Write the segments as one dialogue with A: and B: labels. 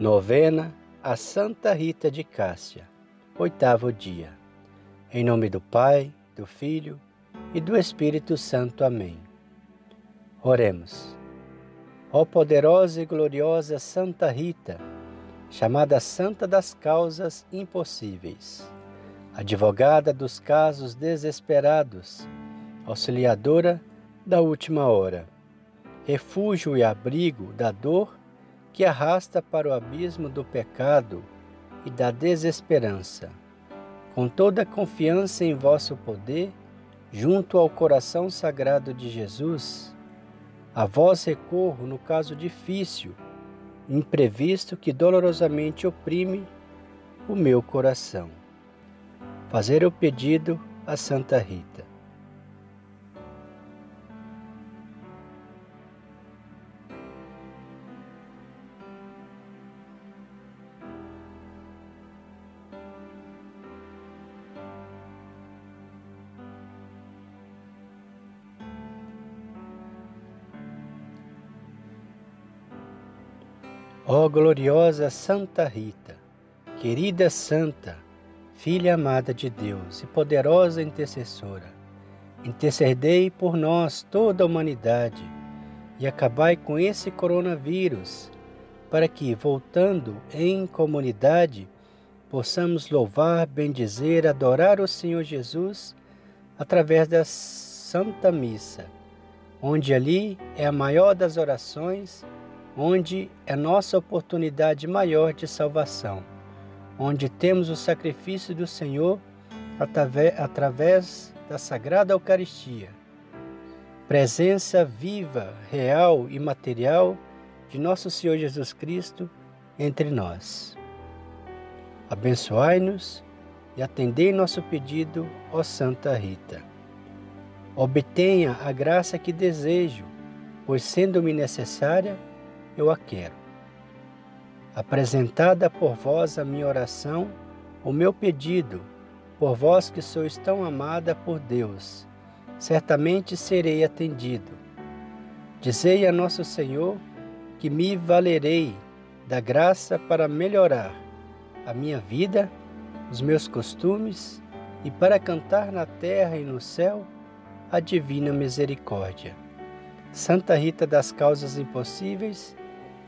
A: Novena a Santa Rita de Cássia, oitavo dia. Em nome do Pai, do Filho e do Espírito Santo. Amém. Oremos. Ó poderosa e gloriosa Santa Rita, chamada Santa das Causas Impossíveis, advogada dos casos desesperados, auxiliadora da última hora, refúgio e abrigo da dor que arrasta para o abismo do pecado e da desesperança. Com toda confiança em vosso poder, junto ao coração sagrado de Jesus, a vós recorro no caso difícil, imprevisto que dolorosamente oprime o meu coração. Fazer o pedido a Santa Rita. Ó oh, gloriosa Santa Rita, querida Santa, Filha amada de Deus e poderosa intercessora, intercedei por nós, toda a humanidade, e acabai com esse coronavírus, para que, voltando em comunidade, possamos louvar, bendizer, adorar o Senhor Jesus através da Santa Missa, onde ali é a maior das orações onde é nossa oportunidade maior de salvação, onde temos o sacrifício do Senhor através da Sagrada Eucaristia, presença viva, real e material de nosso Senhor Jesus Cristo entre nós. Abençoai-nos e atendei nosso pedido, ó Santa Rita. Obtenha a graça que desejo, pois sendo-me necessária, eu a quero. Apresentada por vós a minha oração, o meu pedido, por vós que sois tão amada por Deus, certamente serei atendido. Dizei a nosso Senhor que me valerei da graça para melhorar a minha vida, os meus costumes e para cantar na terra e no céu a divina misericórdia. Santa Rita das Causas Impossíveis,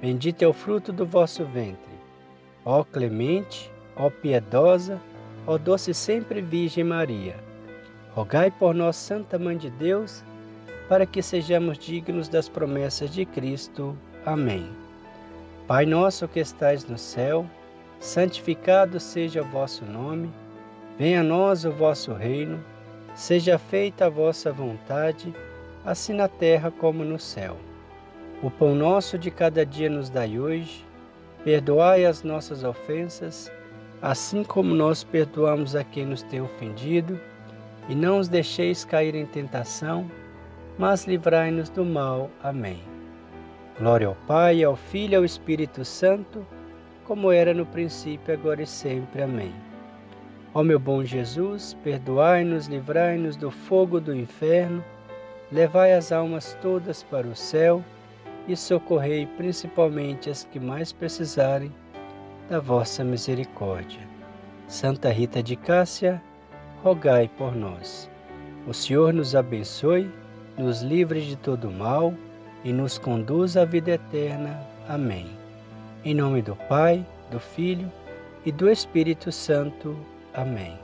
A: Bendito é o fruto do vosso ventre. Ó clemente, ó piedosa, ó doce sempre Virgem Maria. Rogai por nós, Santa Mãe de Deus, para que sejamos dignos das promessas de Cristo. Amém. Pai nosso que estais no céu, santificado seja o vosso nome. Venha a nós o vosso reino. Seja feita a vossa vontade, assim na terra como no céu. O pão nosso de cada dia nos dai hoje. Perdoai as nossas ofensas, assim como nós perdoamos a quem nos tem ofendido. E não os deixeis cair em tentação, mas livrai-nos do mal. Amém. Glória ao Pai, ao Filho e ao Espírito Santo, como era no princípio, agora e sempre. Amém. Ó meu bom Jesus, perdoai-nos, livrai-nos do fogo do inferno, levai as almas todas para o céu e socorrei principalmente as que mais precisarem da vossa misericórdia. Santa Rita de Cássia, rogai por nós. O Senhor nos abençoe, nos livre de todo mal e nos conduz à vida eterna. Amém. Em nome do Pai, do Filho e do Espírito Santo. Amém.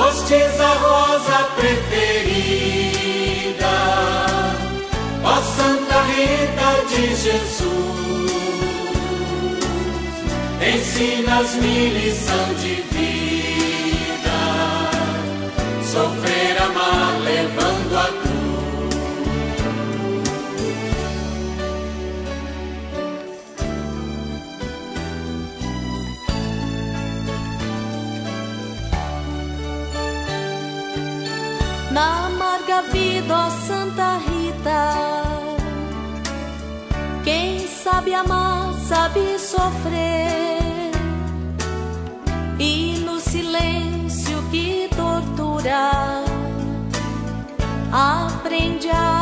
B: Fostes a rosa preferida, ó Santa Rita de Jesus. Ensinas-me lição de
C: na amarga vida, ó Santa Rita. Quem sabe amar, sabe sofrer, e no silêncio que tortura, aprende a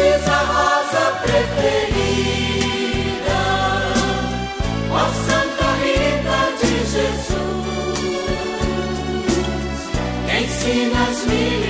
B: Fostes a rosa preferida, ó Santa Rita de Jesus. Ensinas-me lição de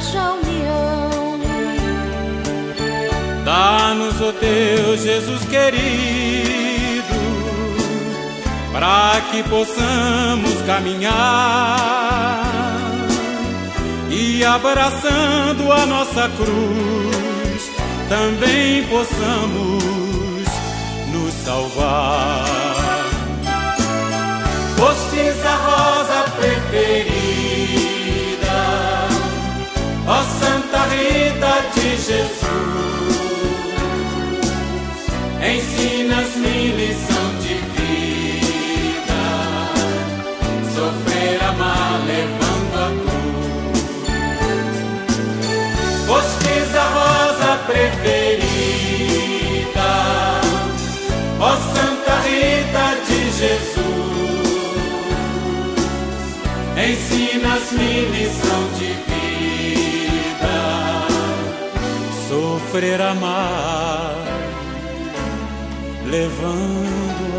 C: Haja união.
D: Dá-nos, ó Deus Jesus querido, para que possamos caminhar e abraçando a nossa cruz, também possamos nos salvar.
B: De Jesus. Ensinas-me lição de vida, sofrer, amar, levando a cruz. Fostes a rosa preferida, ó Santa Rita de Jesus. Ensinas-me lição
D: Sofrer, amar, levando